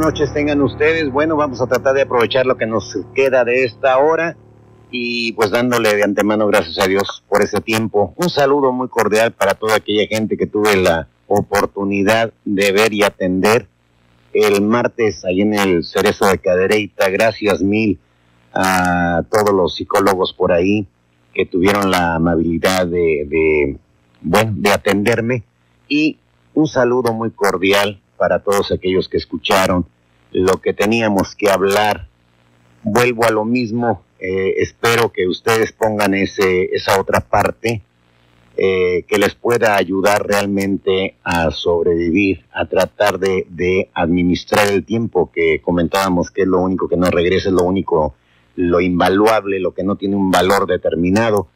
Noches tengan ustedes. Bueno, vamos a tratar de aprovechar lo que nos queda de esta hora y pues dándole de antemano gracias a Dios por ese tiempo. Un saludo muy cordial para toda aquella gente que tuve la oportunidad de ver y atender el martes ahí en el Cerezo de Cadereyta. Gracias mil a todos los psicólogos por ahí que tuvieron la amabilidad de, de, bueno, de atenderme y un saludo muy cordial para todos aquellos que escucharon lo que teníamos que hablar. Vuelvo a lo mismo, eh, espero que ustedes pongan ese, esa otra parte eh, que les pueda ayudar realmente a sobrevivir, a tratar de, de, administrar el tiempo que comentábamos que es lo único que no regresa, es lo único, lo invaluable, lo que no tiene un valor determinado.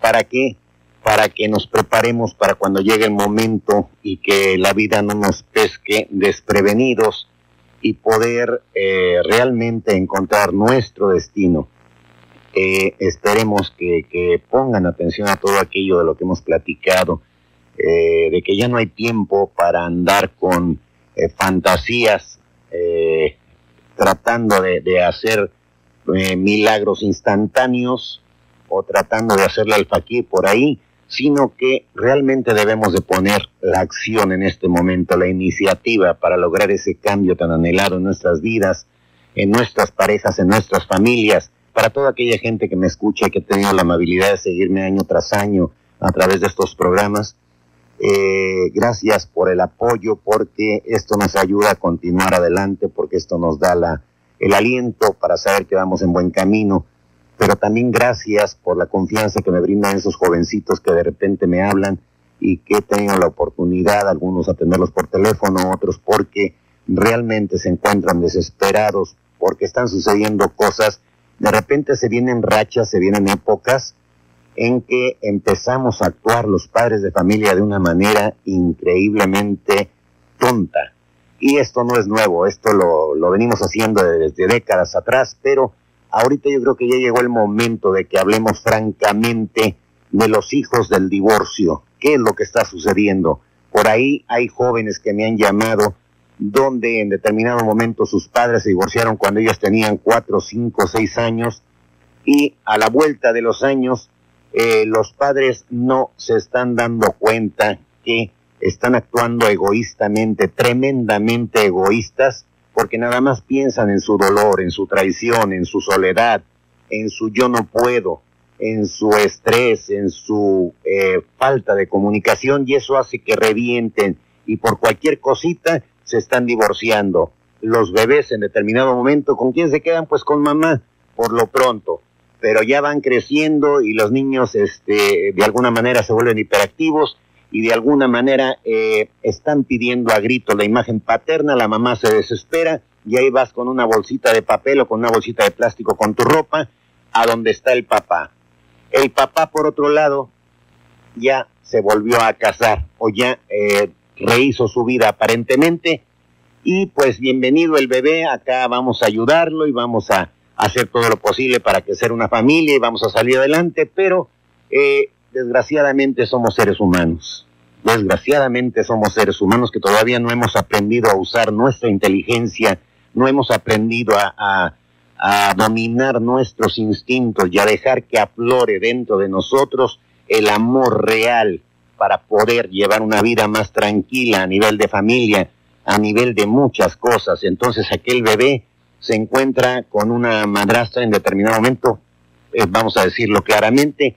¿Para qué? para que nos preparemos para cuando llegue el momento y que la vida no nos pesque desprevenidos y poder eh, realmente encontrar nuestro destino. Eh, esperemos que, pongan atención a todo aquello de lo que hemos platicado, eh, de que ya no hay tiempo para andar con fantasías tratando de, de hacer milagros instantáneos o tratando de hacerle al faquir por ahí sino que realmente debemos de poner la acción en este momento, la iniciativa para lograr ese cambio tan anhelado en nuestras vidas, en nuestras parejas, en nuestras familias, para toda aquella gente que me escucha y que ha tenido la amabilidad de seguirme año tras año a través de estos programas. Eh, gracias por el apoyo, porque esto nos ayuda a continuar adelante, porque esto nos da la, el aliento para saber que vamos en buen camino pero también gracias por la confianza que me brindan esos jovencitos que de repente me hablan y que he tenido la oportunidad, algunos atenderlos por teléfono, otros porque realmente se encuentran desesperados, porque están sucediendo cosas, de repente se vienen rachas, se vienen épocas en que empezamos a actuar los padres de familia de una manera increíblemente tonta. Y esto no es nuevo, esto lo, lo venimos haciendo desde décadas atrás, pero ahorita yo creo que ya llegó el momento de que hablemos francamente de los hijos del divorcio. ¿Qué es lo que está sucediendo? Por ahí hay jóvenes que me han llamado donde en determinado momento sus padres se divorciaron cuando ellos tenían cuatro, cinco, seis años y a la vuelta de los años eh, los padres no se están dando cuenta que están actuando egoístamente, tremendamente egoístas porque nada más piensan en su dolor, en su traición, en su soledad, en su yo no puedo, en su estrés, en su eh, falta de comunicación y eso hace que revienten y por cualquier cosita se están divorciando. Los bebés en determinado momento, ¿con quién se quedan? Pues con mamá, por lo pronto. Pero ya van creciendo y los niños este, de alguna manera se vuelven hiperactivos y de alguna manera eh, están pidiendo a grito la imagen paterna, la mamá se desespera y ahí vas con una bolsita de papel o con una bolsita de plástico con tu ropa a donde está el papá. El papá, por otro lado, ya se volvió a casar o ya eh, rehizo su vida aparentemente y pues bienvenido el bebé, acá vamos a ayudarlo y vamos a hacer todo lo posible para que sea una familia y vamos a salir adelante, pero eh, desgraciadamente somos seres humanos. Desgraciadamente somos seres humanos que todavía no hemos aprendido a usar nuestra inteligencia, no hemos aprendido a, dominar nuestros instintos y a dejar que aflore dentro de nosotros el amor real para poder llevar una vida más tranquila a nivel de familia, a nivel de muchas cosas. Entonces aquel bebé se encuentra con una madrastra en determinado momento, eh, vamos a decirlo claramente,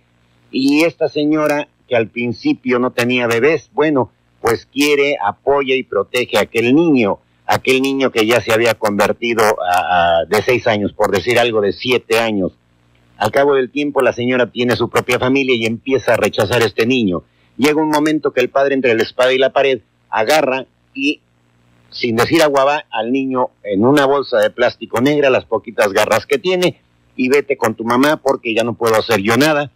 y esta señora que al principio no tenía bebés, bueno, pues quiere, apoya y protege a aquel niño, aquel niño que ya se había convertido de seis años, por decir algo de siete años. Al cabo del tiempo la señora tiene su propia familia y empieza a rechazar a este niño. Llega un momento que el padre entre la espada y la pared agarra y sin decir aguaba al niño en una bolsa de plástico negra, las poquitas garras que tiene, y vete con tu mamá porque ya no puedo hacer yo nada.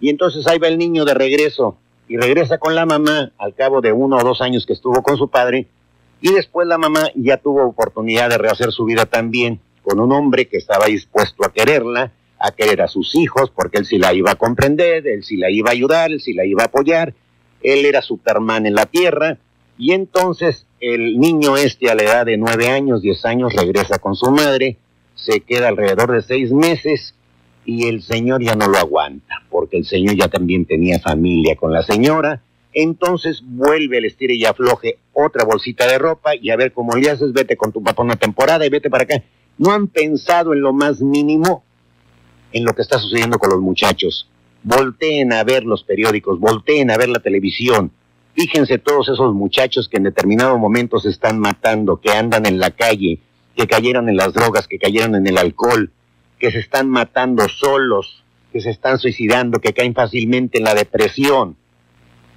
Y entonces ahí va el niño de regreso y regresa con la mamá al cabo de uno o dos años que estuvo con su padre. Y después la mamá ya tuvo oportunidad de rehacer su vida también con un hombre que estaba dispuesto a quererla, a querer a sus hijos, porque él sí la iba a comprender, él sí la iba a ayudar, él sí la iba a apoyar, él era Superman en la tierra, y entonces el niño este a la edad de nueve años, diez años, regresa con su madre, se queda alrededor de seis meses y el señor ya no lo aguanta, porque el señor ya también tenía familia con la señora, entonces vuelve el estire y afloje otra bolsita de ropa y a ver cómo le haces, vete con tu papá una temporada y vete para acá. No han pensado en lo más mínimo en lo que está sucediendo con los muchachos. Volteen a ver los periódicos, volteen a ver la televisión. Fíjense todos esos muchachos que en determinado momento se están matando, que andan en la calle, que cayeron en las drogas, que cayeron en el alcohol, que se están matando solos, que se están suicidando, que caen fácilmente en la depresión.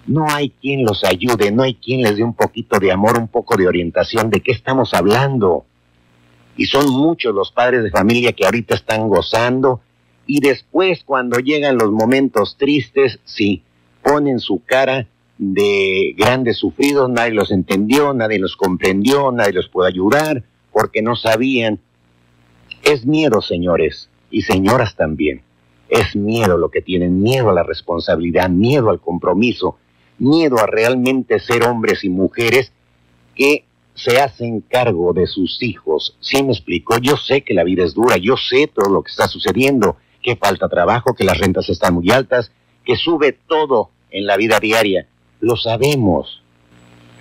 No hay quien los ayude, no hay quien les dé un poquito de amor, un poco de orientación de qué estamos hablando. Y son muchos los padres de familia que ahorita están gozando y después cuando llegan los momentos tristes, sí, ponen su cara de grandes sufridos, nadie los entendió, nadie los comprendió, nadie los puede ayudar, porque no sabían. Es miedo, señores, y señoras también. Es miedo lo que tienen, miedo a la responsabilidad, miedo al compromiso, miedo a realmente ser hombres y mujeres que se hacen cargo de sus hijos. Sí me explico, yo sé que la vida es dura, yo sé todo lo que está sucediendo, que falta trabajo, que las rentas están muy altas, que sube todo en la vida diaria. Lo sabemos,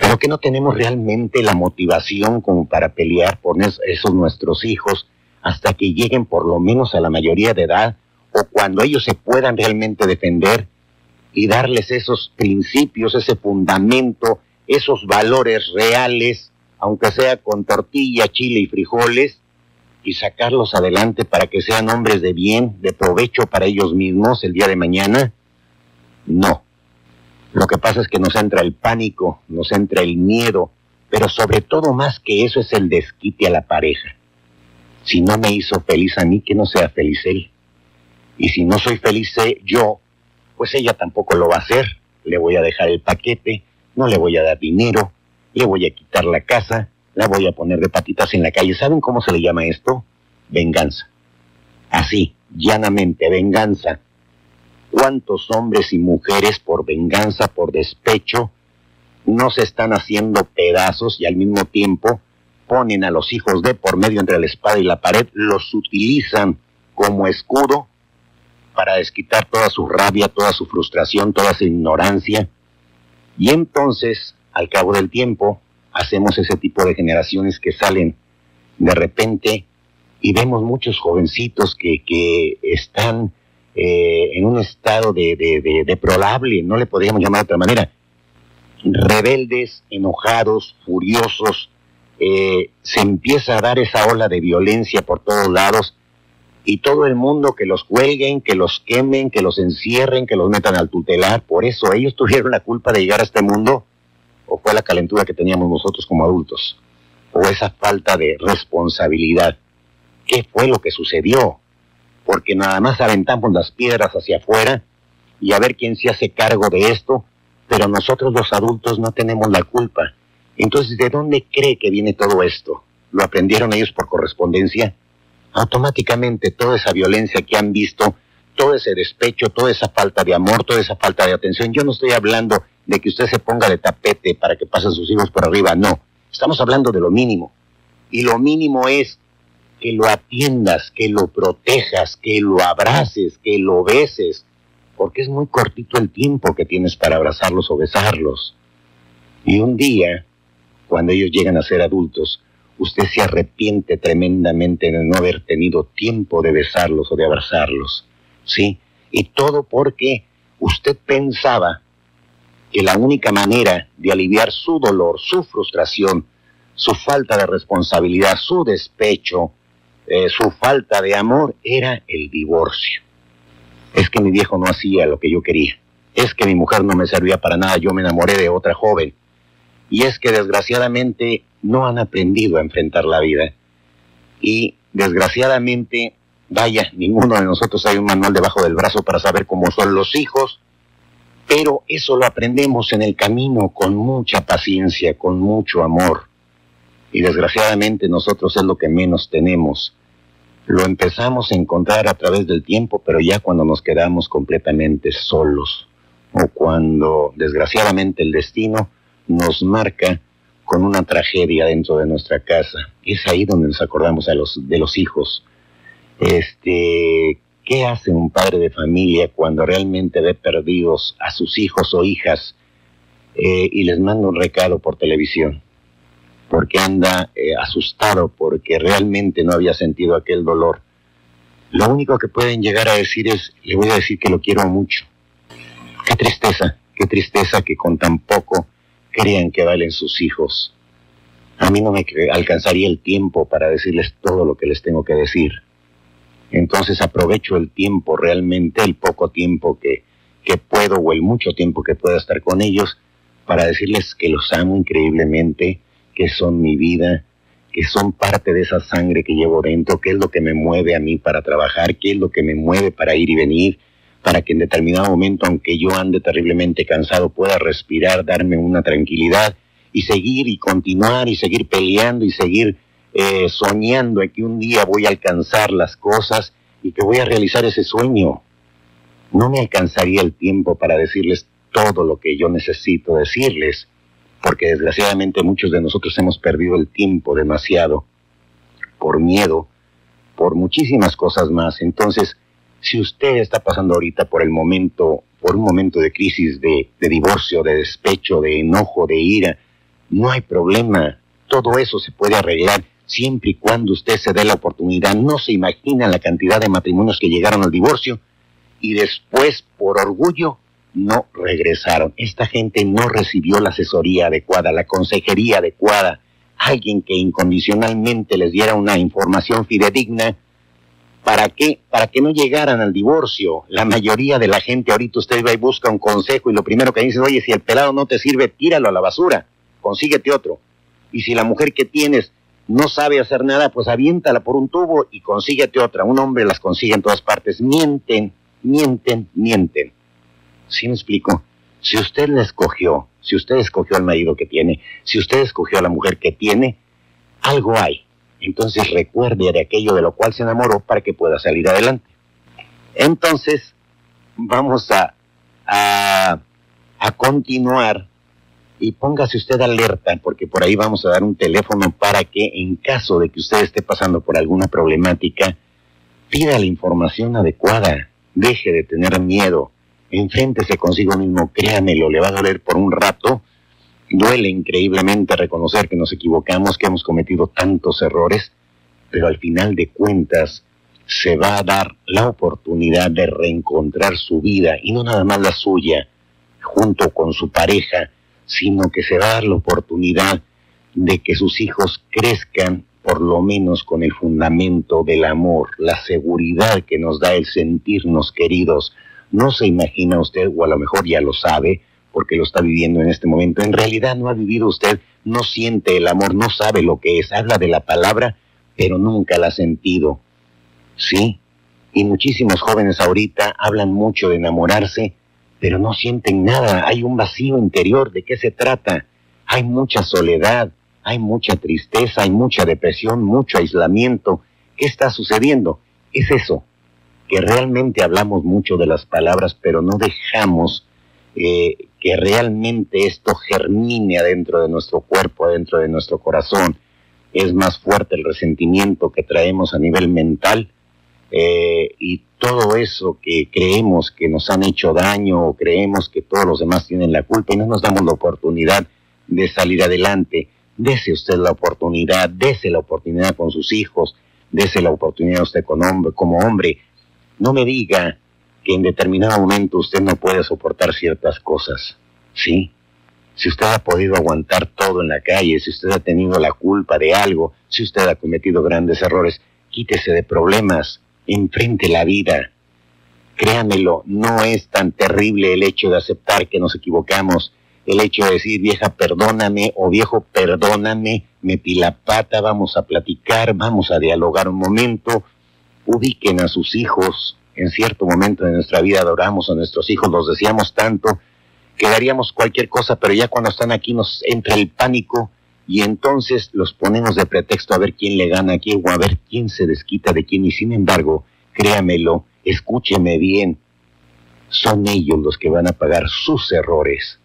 pero que no tenemos realmente la motivación como para pelear por esos nuestros hijos hasta que lleguen por lo menos a la mayoría de edad o cuando ellos se puedan realmente defender y darles esos principios, ese fundamento, esos valores reales, aunque sea con tortilla, chile y frijoles, y sacarlos adelante para que sean hombres de bien, de provecho para ellos mismos el día de mañana? No. Lo que pasa es que nos entra el pánico, nos entra el miedo, pero sobre todo más que eso es el desquite a la pareja. Si no me hizo feliz a mí, que no sea feliz él. Y si no soy feliz yo, pues ella tampoco lo va a hacer. Le voy a dejar el paquete, no le voy a dar dinero, le voy a quitar la casa, la voy a poner de patitas en la calle. ¿Saben cómo se le llama esto? Venganza. Así, llanamente, venganza. ¿Cuántos hombres y mujeres por venganza, por despecho, no se están haciendo pedazos y al mismo tiempo ponen a los hijos de por medio entre la espada y la pared, los utilizan como escudo para desquitar toda su rabia, toda su frustración, toda su ignorancia. Y entonces, al cabo del tiempo, hacemos ese tipo de generaciones que salen de repente y vemos muchos jovencitos que, que están eh, en un estado de, de, de, probable, no le podríamos llamar de otra manera, rebeldes, enojados, furiosos, eh, se empieza a dar esa ola de violencia por todos lados y todo el mundo que los cuelguen, que los quemen, que los encierren, que los metan al tutelar. Por eso ellos tuvieron la culpa de llegar a este mundo o fue la calentura que teníamos nosotros como adultos, o esa falta de responsabilidad. ¿Qué fue lo que sucedió? Porque nada más aventamos las piedras hacia afuera y a ver quién se hace cargo de esto, pero nosotros los adultos no tenemos la culpa. Entonces, ¿de dónde cree que viene todo esto? ¿Lo aprendieron ellos por correspondencia? Automáticamente toda esa violencia que han visto, todo ese despecho, toda esa falta de amor, toda esa falta de atención, yo no estoy hablando de que usted se ponga de tapete para que pasen sus hijos por arriba, no. Estamos hablando de lo mínimo. Y lo mínimo es que lo atiendas, que lo protejas, que lo abraces, que lo beses, porque es muy cortito el tiempo que tienes para abrazarlos o besarlos. Y un día, cuando ellos llegan a ser adultos, usted se arrepiente tremendamente de no haber tenido tiempo de besarlos o de abrazarlos. ¿Sí? Y todo porque usted pensaba que la única manera de aliviar su dolor, su frustración, su falta de responsabilidad, su despecho, eh, su falta de amor era el divorcio. Es que mi viejo no hacía lo que yo quería. Es que mi mujer no me servía para nada, yo me enamoré de otra joven. Y es que desgraciadamente no han aprendido a enfrentar la vida. Y desgraciadamente, vaya, ninguno de nosotros hay un manual debajo del brazo para saber cómo son los hijos, pero eso lo aprendemos en el camino con mucha paciencia, con mucho amor. Y desgraciadamente nosotros es lo que menos tenemos. Lo empezamos a encontrar a través del tiempo, pero ya cuando nos quedamos completamente solos o cuando desgraciadamente el destino nos marca con una tragedia dentro de nuestra casa. Es ahí donde nos acordamos a los, de los hijos. Este, ¿Qué hace un padre de familia cuando realmente ve perdidos a sus hijos o hijas eh, y les manda un recado por televisión? Porque anda eh, asustado, porque realmente no había sentido aquel dolor. Lo único que pueden llegar a decir es, le voy a decir que lo quiero mucho. Qué tristeza, qué tristeza que con tan poco crean que valen sus hijos. A mí no me alcanzaría el tiempo para decirles todo lo que les tengo que decir. Entonces aprovecho el tiempo realmente, el poco tiempo que, que puedo o el mucho tiempo que pueda estar con ellos para decirles que los amo increíblemente, que son mi vida, que son parte de esa sangre que llevo dentro, que es lo que me mueve a mí para trabajar, que es lo que me mueve para ir y venir, para que en determinado momento, aunque yo ande terriblemente cansado, pueda respirar, darme una tranquilidad y seguir y continuar y seguir peleando y seguir eh, soñando que un día voy a alcanzar las cosas y que voy a realizar ese sueño. No me alcanzaría el tiempo para decirles todo lo que yo necesito decirles, porque desgraciadamente muchos de nosotros hemos perdido el tiempo demasiado por miedo, por muchísimas cosas más. Entonces, si usted está pasando ahorita por el momento, por un momento de crisis, de, de divorcio, de despecho, de enojo, de ira, no hay problema. Todo eso se puede arreglar siempre y cuando usted se dé la oportunidad. No se imagina la cantidad de matrimonios que llegaron al divorcio y después, por orgullo, no regresaron. Esta gente no recibió la asesoría adecuada, la consejería adecuada, alguien que incondicionalmente les diera una información fidedigna ¿Para qué? Para que no llegaran al divorcio. La mayoría de la gente ahorita usted va y busca un consejo y lo primero que dice, oye, si el pelado no te sirve, tíralo a la basura, consíguete otro. Y si la mujer que tienes no sabe hacer nada, pues aviéntala por un tubo y consíguete otra. Un hombre las consigue en todas partes. Mienten, mienten, mienten. ¿Sí me explico? Si usted la escogió, si usted escogió al marido que tiene, si usted escogió a la mujer que tiene, algo hay entonces recuerde de aquello de lo cual se enamoró para que pueda salir adelante. Entonces, vamos a, a, continuar y póngase usted alerta porque por ahí vamos a dar un teléfono para que en caso de que usted esté pasando por alguna problemática, pida la información adecuada, deje de tener miedo, enfréntese consigo mismo, créamelo, le va a doler por un rato, Duele increíblemente reconocer que nos equivocamos, que hemos cometido tantos errores, pero al final de cuentas se va a dar la oportunidad de reencontrar su vida y no nada más la suya junto con su pareja, sino que se va a dar la oportunidad de que sus hijos crezcan por lo menos con el fundamento del amor, la seguridad que nos da el sentirnos queridos. No se imagina usted, o a lo mejor ya lo sabe, porque lo está viviendo en este momento. En realidad no ha vivido usted, no siente el amor, no sabe lo que es, habla de la palabra, pero nunca la ha sentido. Sí, y muchísimos jóvenes ahorita hablan mucho de enamorarse, pero no sienten nada, hay un vacío interior, ¿de qué se trata? Hay mucha soledad, hay mucha tristeza, hay mucha depresión, mucho aislamiento. ¿Qué está sucediendo? Es eso, que realmente hablamos mucho de las palabras, pero no dejamos eh, que realmente esto germine adentro de nuestro cuerpo, adentro de nuestro corazón. Es más fuerte el resentimiento que traemos a nivel mental eh, y todo eso que creemos que nos han hecho daño o creemos que todos los demás tienen la culpa y no nos damos la oportunidad de salir adelante. Dese usted la oportunidad, dese la oportunidad con sus hijos, dese la oportunidad usted con hombre, como hombre. No me diga que en determinado momento usted no puede soportar ciertas cosas. Sí, si usted ha podido aguantar todo en la calle, si usted ha tenido la culpa de algo, si usted ha cometido grandes errores, quítese de problemas, enfrente la vida. Créanmelo, no es tan terrible el hecho de aceptar que nos equivocamos, el hecho de decir, vieja, perdóname, o viejo, perdóname, metí la pata, vamos a platicar, vamos a dialogar un momento, ubiquen a sus hijos, en cierto momento de nuestra vida adoramos a nuestros hijos, los deseamos tanto, que daríamos cualquier cosa, pero ya cuando están aquí nos entra el pánico y entonces los ponemos de pretexto a ver quién le gana a quién o a ver quién se desquita de quién. Y sin embargo, créamelo, escúcheme bien, son ellos los que van a pagar sus errores,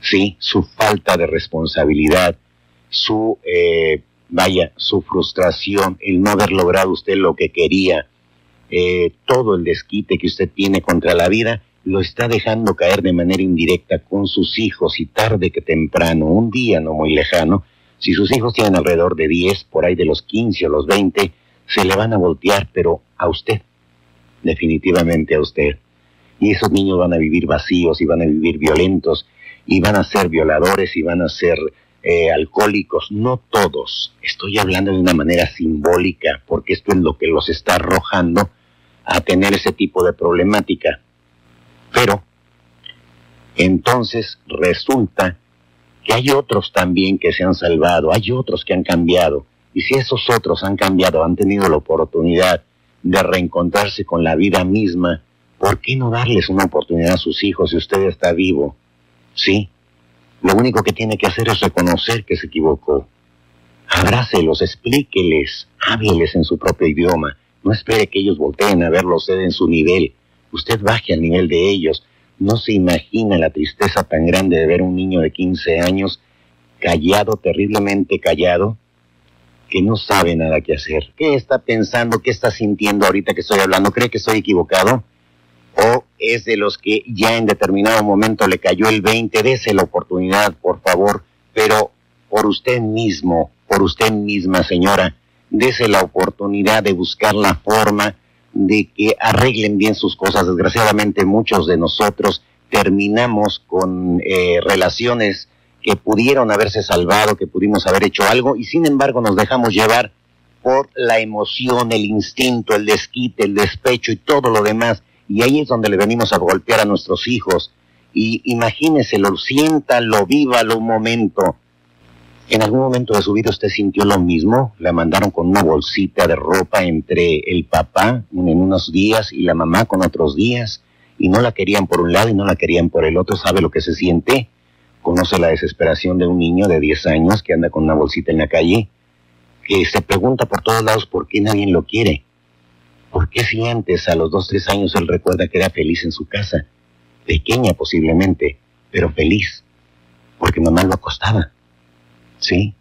sí, su falta de responsabilidad, su, eh, vaya, su frustración, el no haber logrado usted lo que quería, eh, todo el desquite que usted tiene contra la vida, lo está dejando caer de manera indirecta con sus hijos y tarde que temprano, un día no muy lejano, si sus hijos tienen alrededor de 10, por ahí de los 15 o los 20, se le van a voltear, pero a usted, definitivamente a usted. Y esos niños van a vivir vacíos y van a vivir violentos y van a ser violadores y van a ser eh, alcohólicos, no todos. Estoy hablando de una manera simbólica porque esto es lo que los está arrojando a tener ese tipo de problemática. Pero entonces resulta que hay otros también que se han salvado, hay otros que han cambiado. Y si esos otros han cambiado, han tenido la oportunidad de reencontrarse con la vida misma, ¿por qué no darles una oportunidad a sus hijos si usted está vivo? Sí, lo único que tiene que hacer es reconocer que se equivocó. Abrácelos, explíqueles, hábleles en su propio idioma. No espere que ellos volteen a verlo usted en su nivel. Usted baje al nivel de ellos. No se imagina la tristeza tan grande de ver un niño de 15 años callado, terriblemente callado, que no sabe nada que hacer. ¿Qué está pensando? ¿Qué está sintiendo ahorita que estoy hablando? ¿Cree que estoy equivocado? ¿O es de los que ya en determinado momento le cayó el 20? Dese la oportunidad, por favor, pero por usted mismo, por usted misma, señora, dese la oportunidad de buscar la forma de que arreglen bien sus cosas. Desgraciadamente muchos de nosotros terminamos con eh, relaciones que pudieron haberse salvado, que pudimos haber hecho algo y sin embargo nos dejamos llevar por la emoción, el instinto, el desquite, el despecho y todo lo demás. Y ahí es donde le venimos a golpear a nuestros hijos. Y imagínese, lo sienta, lo viva, lo momento. ¿En algún momento de su vida usted sintió lo mismo? La mandaron con una bolsita de ropa entre el papá en unos días y la mamá con otros días y no la querían por un lado y no la querían por el otro. ¿Sabe lo que se siente? Conoce la desesperación de un niño de 10 años que anda con una bolsita en la calle, que se pregunta por todos lados por qué nadie lo quiere. ¿Por qué si antes, a los 2, 3 años, él recuerda que era feliz en su casa? Pequeña posiblemente, pero feliz, porque mamá lo acostaba ¿sí?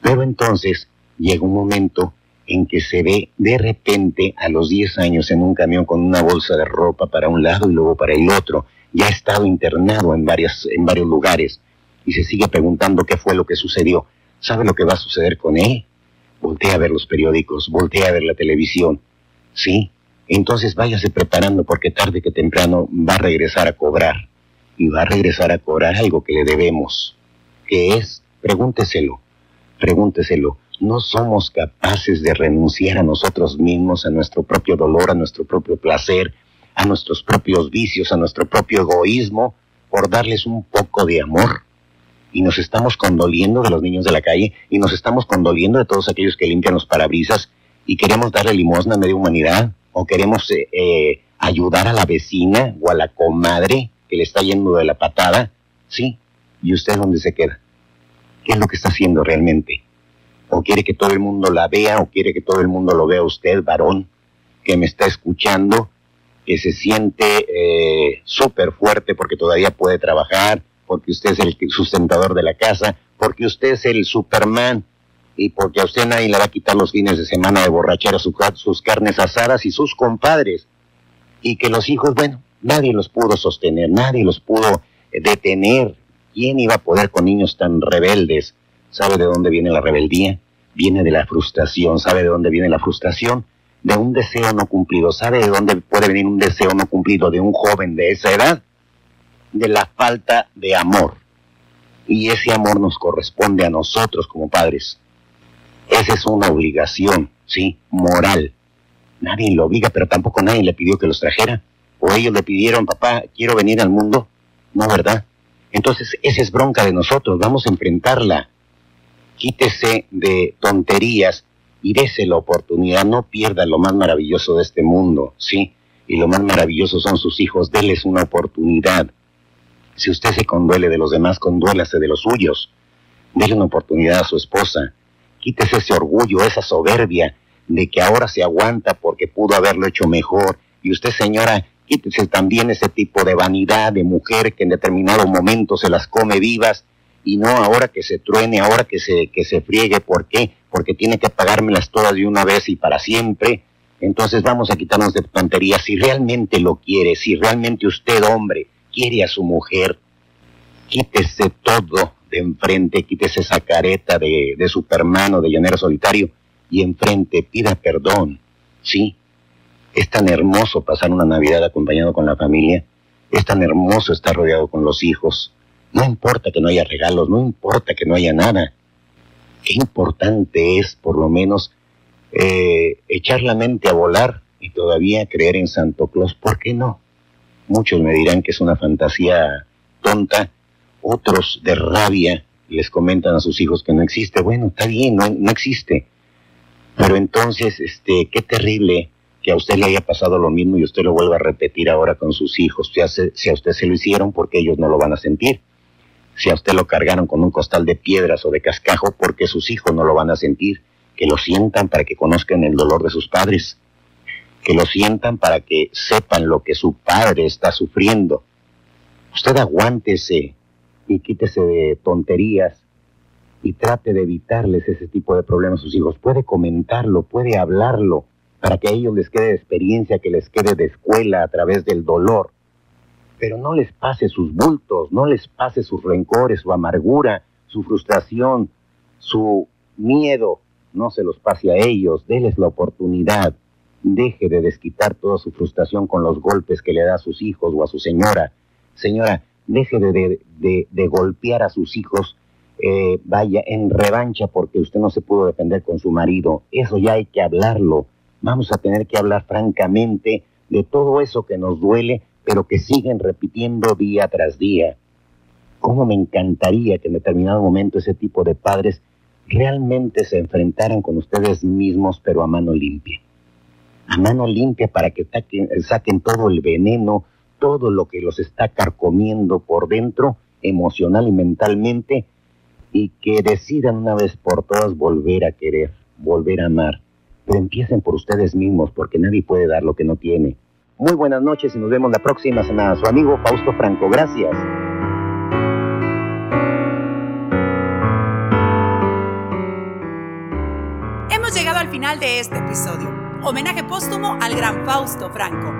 Pero entonces llega un momento en que se ve de repente a los 10 años en un camión con una bolsa de ropa para un lado y luego para el otro. Ya ha estado internado en, varias, en varios lugares y se sigue preguntando qué fue lo que sucedió. ¿Sabe lo que va a suceder con él? Voltea a ver los periódicos, voltea a ver la televisión. ¿Sí? Entonces váyase preparando porque tarde que temprano va a regresar a cobrar. Y va a regresar a cobrar algo que le debemos, que es Pregúnteselo, pregúnteselo. No somos capaces de renunciar a nosotros mismos, a nuestro propio dolor, a nuestro propio placer, a nuestros propios vicios, a nuestro propio egoísmo, por darles un poco de amor. Y nos estamos condoliendo de los niños de la calle y nos estamos condoliendo de todos aquellos que limpian los parabrisas y queremos darle limosna a media humanidad o queremos eh, eh, ayudar a la vecina o a la comadre que le está yendo de la patada. Sí, ¿y usted dónde se queda? Qué es lo que está haciendo realmente. O quiere que todo el mundo la vea, o quiere que todo el mundo lo vea usted, varón, que me está escuchando, que se siente eh, súper fuerte porque todavía puede trabajar, porque usted es el sustentador de la casa, porque usted es el Superman y porque a usted nadie le va a quitar los fines de semana de borrachera sus, sus carnes asadas y sus compadres. Y que los hijos, bueno, nadie los pudo sostener, nadie los pudo detener, ¿Quién iba a poder con niños tan rebeldes? ¿Sabe de dónde viene la rebeldía? Viene de la frustración. ¿Sabe de dónde viene la frustración? De un deseo no cumplido. ¿Sabe de dónde puede venir un deseo no cumplido de un joven de esa edad? de la falta de amor. Y ese amor nos corresponde a nosotros como padres. Esa es una obligación, ¿sí? Moral. Nadie lo obliga, pero tampoco nadie le pidió que los trajera. O ellos le pidieron, papá, quiero venir al mundo. No, ¿verdad? Entonces, esa es bronca de nosotros, vamos a enfrentarla. Quítese de tonterías y dése la oportunidad, no pierda lo más maravilloso de este mundo, ¿sí? Y lo más maravilloso son sus hijos, déles una oportunidad. Si usted se conduele de los demás, conduélase de los suyos. Dele una oportunidad a su esposa. Quítese ese orgullo, esa soberbia de que ahora se aguanta porque pudo haberlo hecho mejor. Y usted, señora, quítese también ese tipo de vanidad de mujer que en determinado momento se las come vivas y no ahora que se truene, ahora que se, que se friegue. ¿Por qué? Porque tiene que pagármelas todas de una vez y para siempre. Entonces vamos a quitarnos de tonterías. Si realmente lo quiere, si realmente usted, hombre, quiere a su mujer, quítese todo de enfrente, quítese esa careta de, de Superman o de llanero solitario y enfrente pida perdón. Sí, es tan hermoso pasar una Navidad acompañado con la familia, es tan hermoso estar rodeado con los hijos. No importa que no haya regalos, no importa que no haya nada. Qué importante es, por lo menos, eh, echar la mente a volar y todavía creer en Santo Claus. ¿Por qué no? Muchos me dirán que es una fantasía tonta, otros de rabia les comentan a sus hijos que no existe. Bueno, está bien, no, no existe. Pero entonces, este, qué terrible a usted le haya pasado lo mismo y usted lo vuelva a repetir ahora con sus hijos. Si a, si a usted se lo hicieron, porque ellos no lo van a sentir. Si a usted lo cargaron con un costal de piedras o de cascajo, porque sus hijos no lo van a sentir. Que lo sientan para que conozcan el dolor de sus padres que lo sientan para que sepan lo que su padre está sufriendo. Usted aguántese y quítese de tonterías y trate de evitarles ese tipo de problemas a sus hijos. Puede comentarlo, puede hablarlo, para que a ellos les quede de experiencia, que les quede de escuela a través del dolor. Pero no les pase sus bultos, no les pase sus rencores, su amargura, su frustración, su miedo, no se los pase a ellos, déles la oportunidad deje de desquitar toda su frustración con los golpes que le da a sus hijos o a su señora. Señora, deje de, de, golpear a sus hijos, eh, vaya, en revancha porque usted no se pudo defender con su marido. Eso ya hay que hablarlo. Vamos a tener que hablar francamente de todo eso que nos duele, pero que siguen repitiendo día tras día. ¿Cómo me encantaría que en determinado momento ese tipo de padres realmente se enfrentaran con ustedes mismos, pero a mano limpia? a mano limpia para que saquen, todo el veneno, todo lo que los está carcomiendo por dentro, emocional y mentalmente, y que decidan una vez por todas volver a querer, volver a amar. Pero empiecen por ustedes mismos, porque nadie puede dar lo que no tiene. Muy buenas noches y nos vemos la próxima semana. Su amigo Fausto Franco, gracias. Hemos llegado al final de este episodio homenaje póstumo al gran Fausto Franco.